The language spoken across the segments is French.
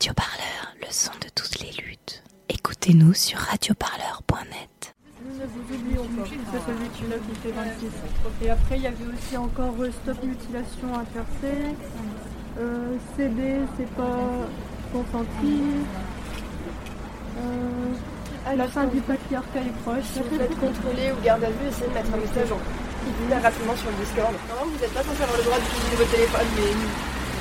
Radio Parleur, le son de toutes les luttes. Écoutez-nous sur radioparleur.net. Nous ne vous oublions pas, c'est celui qui là qui fait 26. Et après, il y avait aussi encore euh, Stop Mutilation Intersexe, euh, CD, c'est pas consenti, euh, la fin du patriarcat est proche. Si vous êtes contrôlé ou garde à vue, essayez de mettre un message en rapidement sur le Discord. Normalement, vous n'êtes pas censé avoir le droit d'utiliser votre téléphone, mais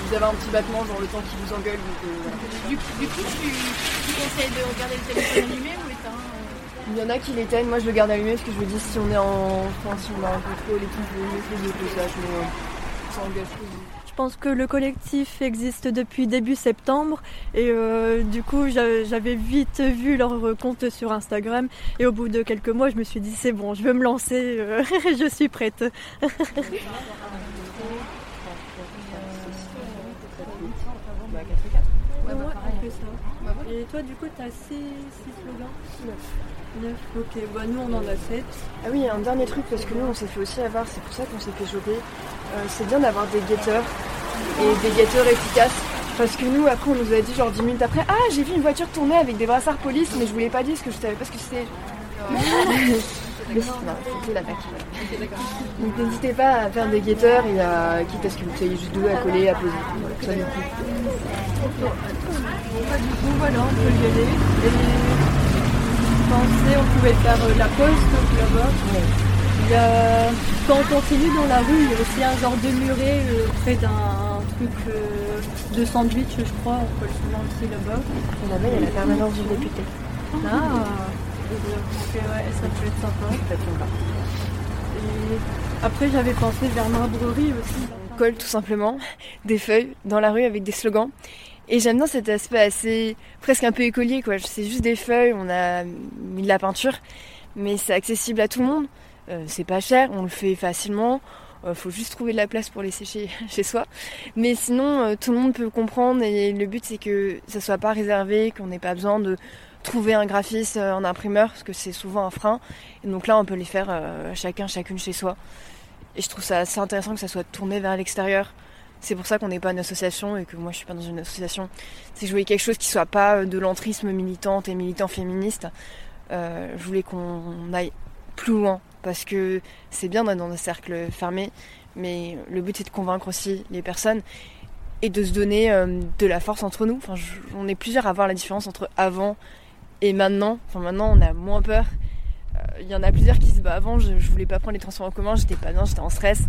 vous avez un petit battement, genre le temps qui vous engueule. donc, euh, voilà. Du, du coup, tu, tu conseilles de regarder le téléphone allumé ou éteint euh Il y en a qui l'éteignent, moi je le garde allumé parce que je me dis si on est en. Enfin, si on a un contrôle et tout, je vais essayer que ça, mais euh, ça engage tout. Je pense que le collectif existe depuis début septembre et euh, du coup j'a- j'avais vite vu leur compte sur Instagram et au bout de quelques mois je me suis dit c'est bon je veux me lancer, euh, je suis prête. Et toi du coup tu as 6 slogans 9. ok, bah nous on en a 7. Ah oui, un dernier truc, parce que nous on s'est fait aussi avoir, c'est pour ça qu'on s'est fait choper. Euh, c'est bien d'avoir des guetteurs et des guetteurs efficaces. Parce que nous, après, on nous a dit genre 10 minutes après, ah, j'ai vu une voiture tourner avec des brassards police, mais je voulais pas dire ce que je savais pas ce que c'était. Mais si, non, c'était la fac. Donc n'hésitez pas à faire des guetteurs et à, quitte à ce que vous soyez juste deux à coller, à poser. Voilà, ça nous coûte. Bon, du coup, voilà, on peut y aller. Et je pensais on pouvait faire euh, la pause donc là-bas. Il y a- Quand on continue dans la rue, il y a aussi un genre de muret euh, près d'un truc euh, de sandwich, je crois. On peut le souvent aussi là-bas. Là-bas, il y a la permanence du député. Ah Ouais, ça peut être sympa. Et après, j'avais pensé vers Marbrerie aussi. On colle tout simplement des feuilles dans la rue avec des slogans. Et j'aime bien cet aspect assez presque un peu écolier quoi. C'est juste des feuilles, on a mis de la peinture, mais c'est accessible à tout le monde. Euh, c'est pas cher, on le fait facilement. Euh, faut juste trouver de la place pour les sécher chez soi. Mais sinon, euh, tout le monde peut comprendre et le but c'est que ça soit pas réservé, qu'on n'ait pas besoin de trouver un graphiste, euh, un imprimeur, parce que c'est souvent un frein. Et donc là, on peut les faire euh, chacun, chacune chez soi. Et je trouve ça assez intéressant que ça soit tourné vers l'extérieur. C'est pour ça qu'on n'est pas une association et que moi je suis pas dans une association. C'est que je voulais quelque chose qui soit pas euh, de l'entrisme militante et militant féministe. Je voulais qu'on aille plus loin parce que c'est bien d'être dans des cercles fermés, mais le but c'est de convaincre aussi les personnes et de se donner de la force entre nous. Enfin, on est plusieurs à voir la différence entre avant et maintenant. Enfin, maintenant on a moins peur. Euh, Il y en a plusieurs qui se disent bah avant je, je voulais pas prendre les transports en commun, j'étais pas bien, j'étais en stress.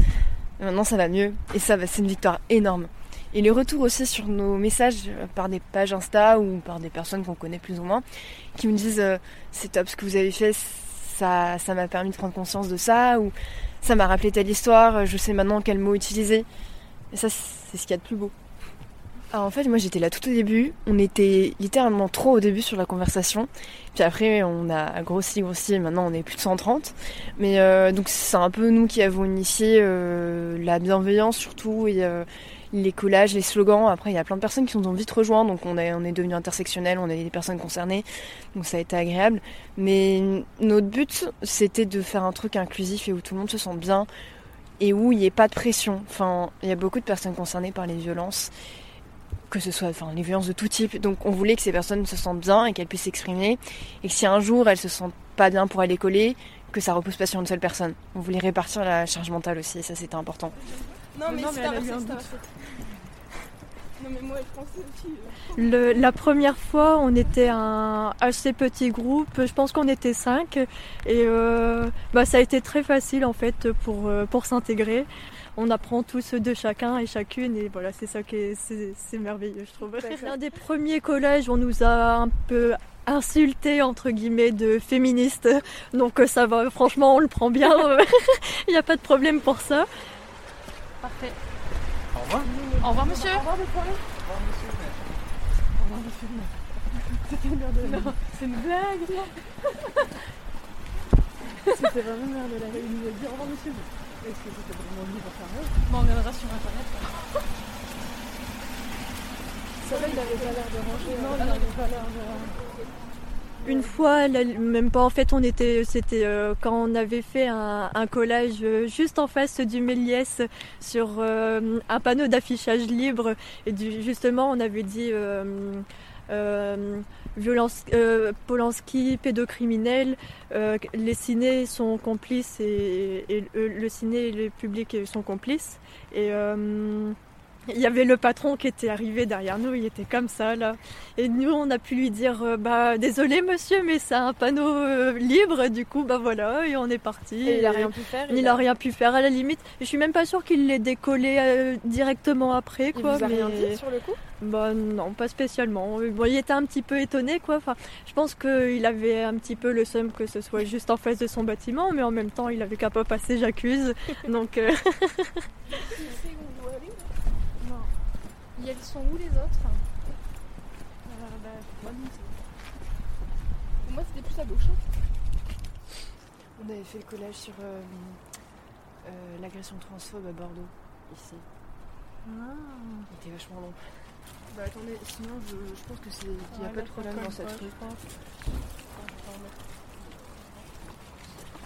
Et maintenant ça va mieux et ça c'est une victoire énorme. Et les retours aussi sur nos messages euh, par des pages Insta ou par des personnes qu'on connaît plus ou moins qui me disent euh, c'est top ce que vous avez fait, ça ça m'a permis de prendre conscience de ça ou ça m'a rappelé telle histoire, je sais maintenant quel mot utiliser. Et ça c'est ce qu'il y a de plus beau. Alors en fait moi j'étais là tout au début, on était littéralement trop au début sur la conversation, puis après on a grossi grossi et maintenant on est plus de 130. Mais euh, donc c'est un peu nous qui avons initié euh, la bienveillance surtout et euh, les collages, les slogans. Après il y a plein de personnes qui nous ont vite rejoints, donc on est, devenu intersectionnel, on a des personnes concernées, donc ça a été agréable. Mais notre but c'était de faire un truc inclusif et où tout le monde se sente bien et où il n'y ait pas de pression. Enfin il y a beaucoup de personnes concernées par les violences que ce soit enfin, les violences de tout type. Donc on voulait que ces personnes se sentent bien et qu'elles puissent s'exprimer. Et que si un jour elles se sentent pas bien pour aller coller, que ça repose pas sur une seule personne. On voulait répartir la charge mentale aussi, et ça c'était important. Non, mais Non, mais pas elle a eu ça, un doute. Non, mais moi, je pensais aussi. Le- la première fois, on était un assez petit groupe. Je pense qu'on était cinq. Et euh, bah, ça a été très facile en fait pour, euh, pour s'intégrer. On apprend tous de chacun et chacune. Et voilà, c'est ça qui est, c'est, c'est merveilleux, je trouve. L'un des premiers collèges, on nous a un peu insulté entre guillemets de féministes. Donc euh, ça va, franchement, on le prend bien. Il n'y a pas de problème pour ça. Parfait. Au revoir. Au revoir, monsieur. C'est une blague C'était vraiment merde de la réunion de dire au revoir monsieur. Est-ce que c'était vraiment faire Bon, on regardera sur internet. Ça va, il avait pas l'air de ranger. Non, il avait pas l'air de Une fois, même pas en fait, on était, c'était euh, quand on avait fait un, collage euh, juste en face du Méliès sur euh, un panneau d'affichage libre et justement on avait dit violence, euh, Polanski, pédocriminel, euh, les cinés sont complices et, et le, ciné et le public sont complices. Et euh, il y avait le patron qui était arrivé derrière nous, il était comme ça là. Et nous, on a pu lui dire, euh, bah désolé monsieur, mais c'est un panneau euh, libre. Du coup, bah voilà, et on est parti. Et il a rien pu faire. Il a rien pu faire à la limite. Je suis même pas sûre qu'il l'ait décollé euh, directement après, Il quoi. vous a mais... rien dit sur le coup? Bah non, pas spécialement. Bon, il était un petit peu étonné, quoi. Enfin, je pense qu'il avait un petit peu le seum que ce soit juste en face de son bâtiment, mais en même temps, il avait qu'à pas passer, j'accuse. Donc, euh, Tu sais où on doit aller Non. Il y a- Ils sont où les autres? Bah, Moi c'était plus à gauche. hein. On avait fait le collage sur euh, euh, l'agression transphobe à Bordeaux, ici. Il était vachement long. Bah attendez, sinon je, je pense que c'est qu'il n'y a Ouais, pas de problème dans cette rue.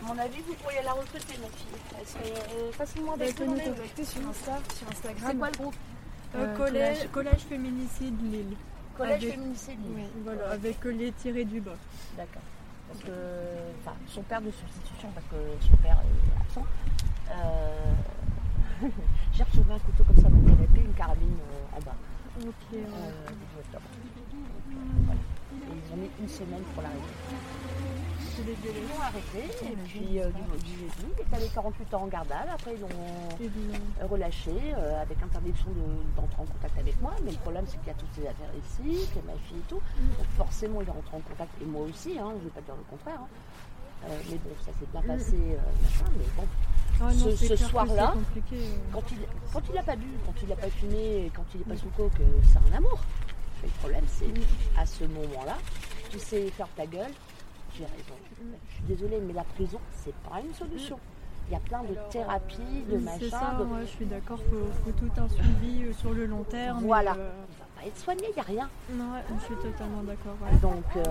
À mon avis, vous pourriez la recruter, ma fille. Elle serait euh, facilement Bah, contacter sur Insta, sur Instagram. C'est quoi le groupe Euh, Euh, collège, féminicide Lille. Collège Avec- féminicide. Oui. Voilà, avec les tirés du bas. D'accord. Parce que enfin, son père de substitution, parce que son père est absent, euh, j'ai retrouvé un couteau comme ça dans le canapé, une carabine euh, en bas. Ok. Euh, ouais. début octobre. Voilà. Ont mis une semaine pour l'arrêter. Ils l'ont arrêté, et puis euh, du, du jeudi, il est allé 48 heures en vue. Après, ils l'ont relâché euh, avec interdiction de- d'entrer en contact avec moi. Mais le problème, c'est qu'il y a toutes ces affaires ici, qu'il y a ma fille et tout. Donc forcément, il est rentré en contact, et moi aussi, hein, je ne vais pas dire le contraire. hein. Euh, mais bon, ça s'est bien passé, euh, machin, mais bon. Ah non, Ce- que soir-là. Quand il quand il n'a pas bu, quand il n'a pas fumé, quand il n'est pas sous coke, c'est un amour. Mais le problème, c'est à ce moment-là, tu sais faire ta gueule, j'ai raison. Je suis désolée, mais la prison, c'est pas une solution. Il y a plein de thérapies, de C'est machin. ça, de- ouais, je suis d'accord, faut, faut tout un suivi euh, sur le long terme. Voilà. euh, Il va pas être soigné, il n'y a rien. non, ouais, je suis totalement d'accord. ouais. Donc, euh,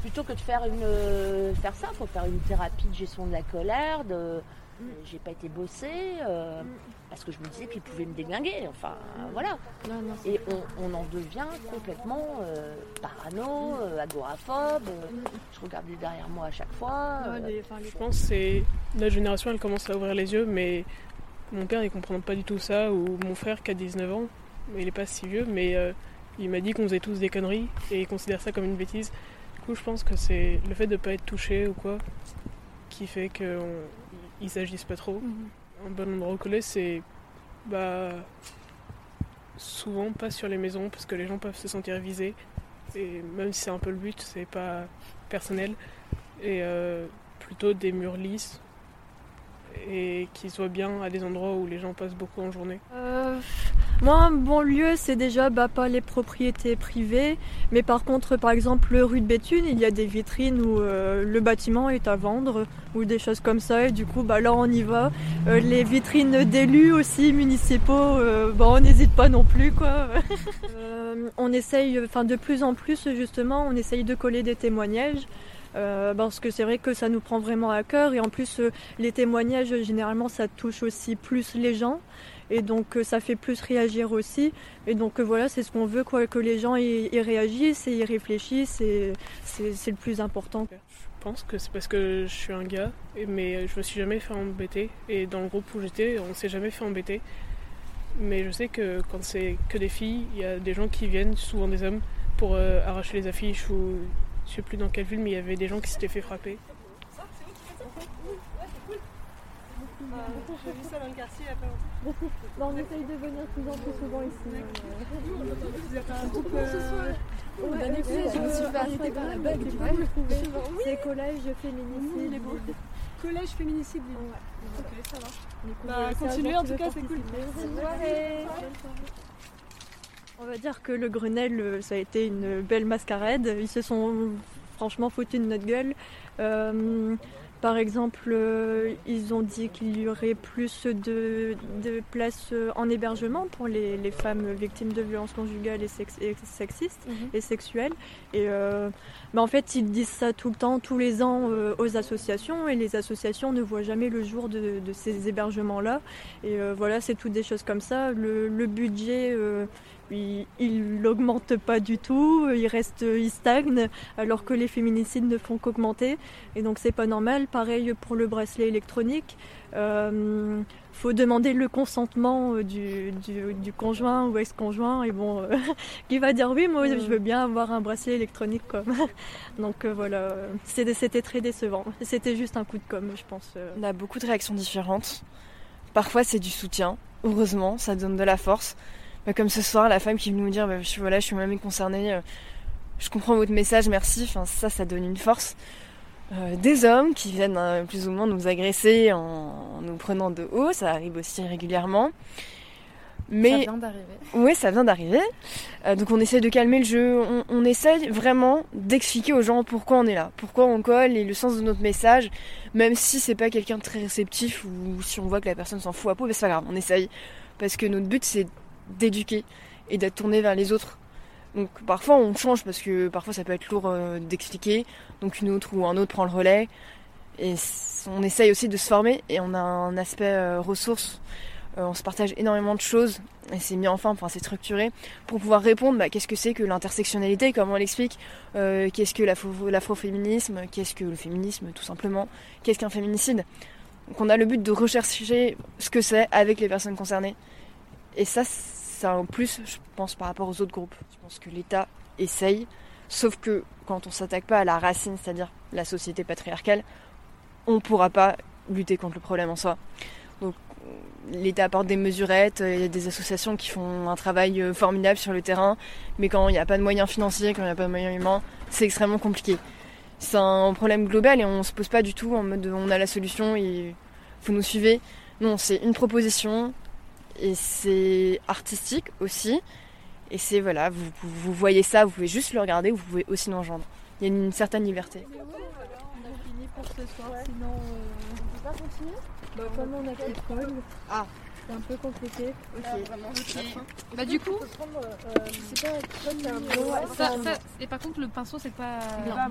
plutôt que de faire une euh, faire ça, il faut faire une thérapie de gestion de la colère. De, Mm. j'ai pas été bossée euh, parce que je me disais qu'il pouvait me déglinguer. Enfin, voilà. Non, non, c'est- Et on, on en devient complètement euh, parano, euh, agoraphobe. euh, je regardais derrière moi à chaque fois. ouais, euh, enfin, Je pense que c'est notre génération, elle commence à ouvrir les yeux, mais mon père, il comprend pas du tout ça, ou mon frère qui a 19 ans, mais il est pas si vieux, mais euh, il m'a dit qu'on faisait tous des conneries, et il considère ça comme une bêtise. Du coup, je pense que c'est le fait de pas être touché ou quoi, qui fait qu'ils agissent pas trop. Mhm. Un bon endroit collège, c'est bah, souvent pas sur les maisons, parce que les gens peuvent se sentir visés, et même si c'est un peu le but, c'est pas personnel, et euh, plutôt des murs lisses, et qui soient bien à des endroits où les gens passent beaucoup en journée. Euh, moi, bon lieu, c'est déjà bah, pas les propriétés privées, mais par contre, par exemple, rue de Béthune, il y a des vitrines où euh, le bâtiment est à vendre ou des choses comme ça, et du coup, bah, là, on y va. Euh, les vitrines d'élus aussi municipaux, euh, bah, on n'hésite pas non plus, quoi. Euh, on essaye, enfin, de plus en plus, justement, on essaye de coller des témoignages. parce que c'est vrai que ça nous prend vraiment à cœur et en plus les témoignages généralement ça touche aussi plus les gens et donc euh, ça fait plus réagir aussi et donc euh, voilà c'est ce qu'on veut quoi que les gens y, réagissent et y réfléchissent et c'est le plus important Je pense que c'est parce que je suis un gars, mais je me suis jamais fait embêter, et dans le groupe où j'étais, on s'est jamais fait embêter. Mais je sais que quand c'est que des filles, il y a des gens qui viennent, souvent des hommes, pour euh, arracher les affiches ou je sais plus dans quelle ville, mais il y avait des gens qui s'étaient fait frapper. J'ai vu ça dans le quartier il y a pas longtemps. on essaye de venir plus en plus souvent ici Vous êtes un groupe. euh, je me suis fait arrêter par la bague, tu vois. c'est collège féminicide les beaux. Collège féminicide. Lille. Ok, ça va. Bah, continuez, en tout cas, c'est cool. On va dire que le Grenelle, euh, ça a été une belle mascarade. Ils se sont franchement foutus de notre gueule. Euh, Par exemple, euh, ils ont dit qu'il y aurait plus de, de places euh, en hébergement pour les, les femmes victimes de violences conjugales et, sex- et sexistes et sexuelles. Et euh, bah, en fait, ils disent ça tout le temps, tous les ans euh, aux associations, et les associations ne voient jamais le jour de, de ces hébergements-là. Et euh, voilà, c'est toutes des choses comme ça. Le, le budget, euh, il, il augmente pas du tout, il reste, il stagne, alors que les féminicides ne font qu'augmenter. Et donc c'est pas normal. Pareil pour le bracelet électronique. Euh, faut demander le consentement euh, du, du, du conjoint ou ex-conjoint et bon, euh, qui va dire oui, moi je veux bien avoir un bracelet électronique comme. Donc euh, voilà, c'était très décevant. C'était juste un coup de com, je pense. On a beaucoup de réactions différentes. Parfois, c'est du soutien. Heureusement, ça donne de la force. Bah, comme ce soir, la femme qui veut nous dire bah, je, suis- voilà, je suis moi-même concernée, euh, je comprends votre message, merci. Enfin, ça, ça donne une force. Euh, des hommes qui viennent euh, plus ou moins nous agresser en, en nous prenant de haut, ça arrive aussi régulièrement. Mais Ça vient d'arriver. oui, ça vient d'arriver. Euh, donc on essaie de calmer le jeu. On, on essaye vraiment d'expliquer aux gens pourquoi on est là, pourquoi on colle et le sens de notre message. Même si c'est pas quelqu'un de très réceptif ou si on voit que la personne s'en fout à peau, mais c'est pas grave, on essaye. Parce que notre but c'est d'éduquer et d'être tourné vers les autres. Donc parfois on change parce que parfois ça peut être lourd euh, d'expliquer. Donc une autre ou un autre prend le relais. Et on essaye aussi de se former et on a un aspect euh, ressources. Euh, on se partage énormément de choses et c'est mis enfin, enfin c'est structuré pour pouvoir répondre bah, qu'est-ce que c'est que l'intersectionnalité, comment on l'explique, qu'est-ce que l'afro- l'afroféminisme, qu'est-ce que le féminisme tout simplement, qu'est-ce qu'un féminicide. Donc on a le but de rechercher ce que c'est avec les personnes concernées. Et ça, c'est un plus, je pense, par rapport aux autres groupes. Je pense que l'État essaye, sauf que quand on s'attaque pas à la racine, c'est-à-dire la société patriarcale, on ne pourra pas lutter contre le problème en soi. Donc l'État apporte des mesurettes, il y a des associations qui font un travail euh, formidable sur le terrain, mais quand il n'y a pas de moyens financiers, quand il n'y a pas de moyens humains, c'est extrêmement compliqué. C'est un problème global et on se pose pas du tout en mode de, on a la solution et vous nous suivez. Non, c'est une proposition et c'est artistique aussi. Et c'est voilà, vous, vous, voyez ça, vous pouvez juste le regarder, vous pouvez aussi rejoindre. Il y a une certaine liberté. On a fini pour ce soir, sinon. On peut pas continuer? Bah, comme on a fait. Ah. C'est un peu compliqué. Bah du coup, C'est pas ça, ça- et par contre le pinceau c'est pas. Ah,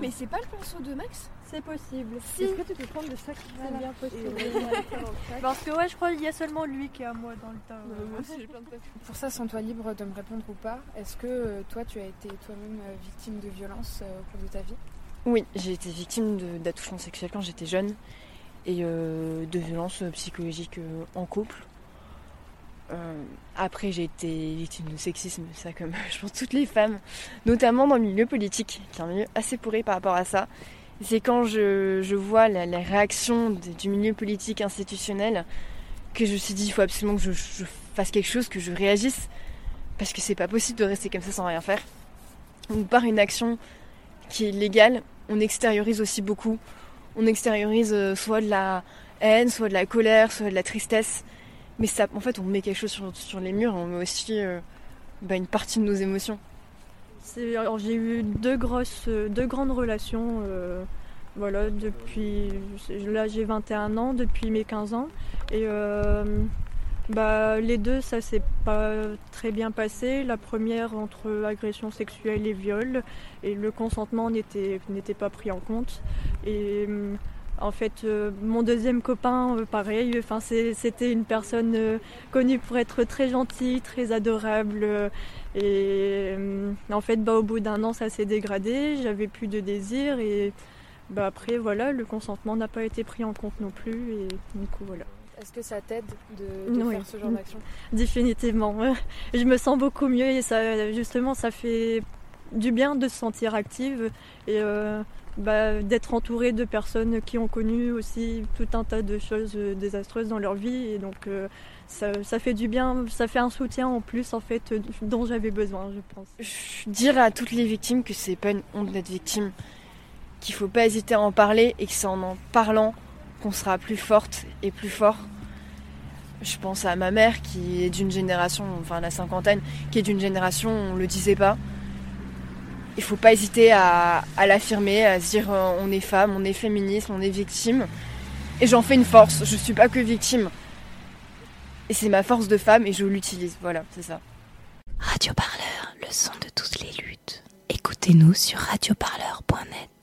mais c'est pas le pinceau de Max C'est possible. Est-ce que tu peux prendre de chaque C'est bien possible. Parce que ouais, je crois qu'il y a seulement lui qui est à moi dans le tas. ouais. Pour ça, sens-toi libre de me répondre ou pas. Est-ce que euh, toi, tu as été toi-même euh, victime de violence euh, au cours de ta vie? Oui, j'ai été victime d'attouchements sexuels quand j'étais jeune et euh, de violences psychologiques euh, en couple. Euh, après, j'ai été victime de sexisme, ça comme je pense toutes les femmes, notamment dans le milieu politique, qui est un milieu assez pourri par rapport à ça. C'est quand je, vois la, réaction du milieu politique institutionnel que je me suis dit il faut absolument que je, je fasse quelque chose, que je réagisse, parce que c'est pas possible de rester comme ça sans rien faire. Donc par une action qui est légale, on extériorise aussi beaucoup. On extériorise euh, soit de la haine, soit de la colère, soit de la tristesse. Mais ça, en fait, on met quelque chose sur, les murs et on met aussi euh, bah, une partie de nos émotions. J'ai eu deux grosses, deux grandes relations. euh, voilà, depuis. Là, j'ai 21 ans, depuis mes 15 ans. Et euh, bah, les deux, ça s'est pas très bien passé. La première entre agression sexuelle et viol. Et le consentement n'était pas pris en compte. Et. En fait, euh, mon deuxième copain, euh, pareil, enfin, c'était une personne euh, connue pour être très gentille, très adorable, et en fait, bah, au bout d'un an, ça s'est dégradé. J'avais plus de désir et bah, après, voilà, le consentement n'a pas été pris en compte non plus. Et du coup, voilà. Est-ce que ça t'aide de, de Oui. faire ce genre d'action? Définitivement. Je me sens beaucoup mieux et ça, justement, ça fait du bien de se sentir active et euh, bah, d'être entourée de personnes qui ont connu aussi tout un tas de choses désastreuses dans leur vie. Et donc, euh, ça, ça fait du bien, ça fait un soutien en plus, en fait, dont j'avais besoin, je pense. Je dirais à toutes les victimes que c'est pas une honte d'être victime, qu'il faut pas hésiter à en parler et que c'est en en parlant qu'on sera plus forte et plus fort. Je pense à ma mère qui est d'une génération, enfin la cinquantaine, qui est d'une génération on le disait pas. il faut pas hésiter à, l'affirmer, à se dire euh, on est femme, on est féministe, on est victime. Et j'en fais une force, je suis pas que victime. Et c'est ma force de femme et je l'utilise, voilà, c'est ça. Radio Parleur, le son de toutes les luttes. Écoutez-nous sur radioparleur.net.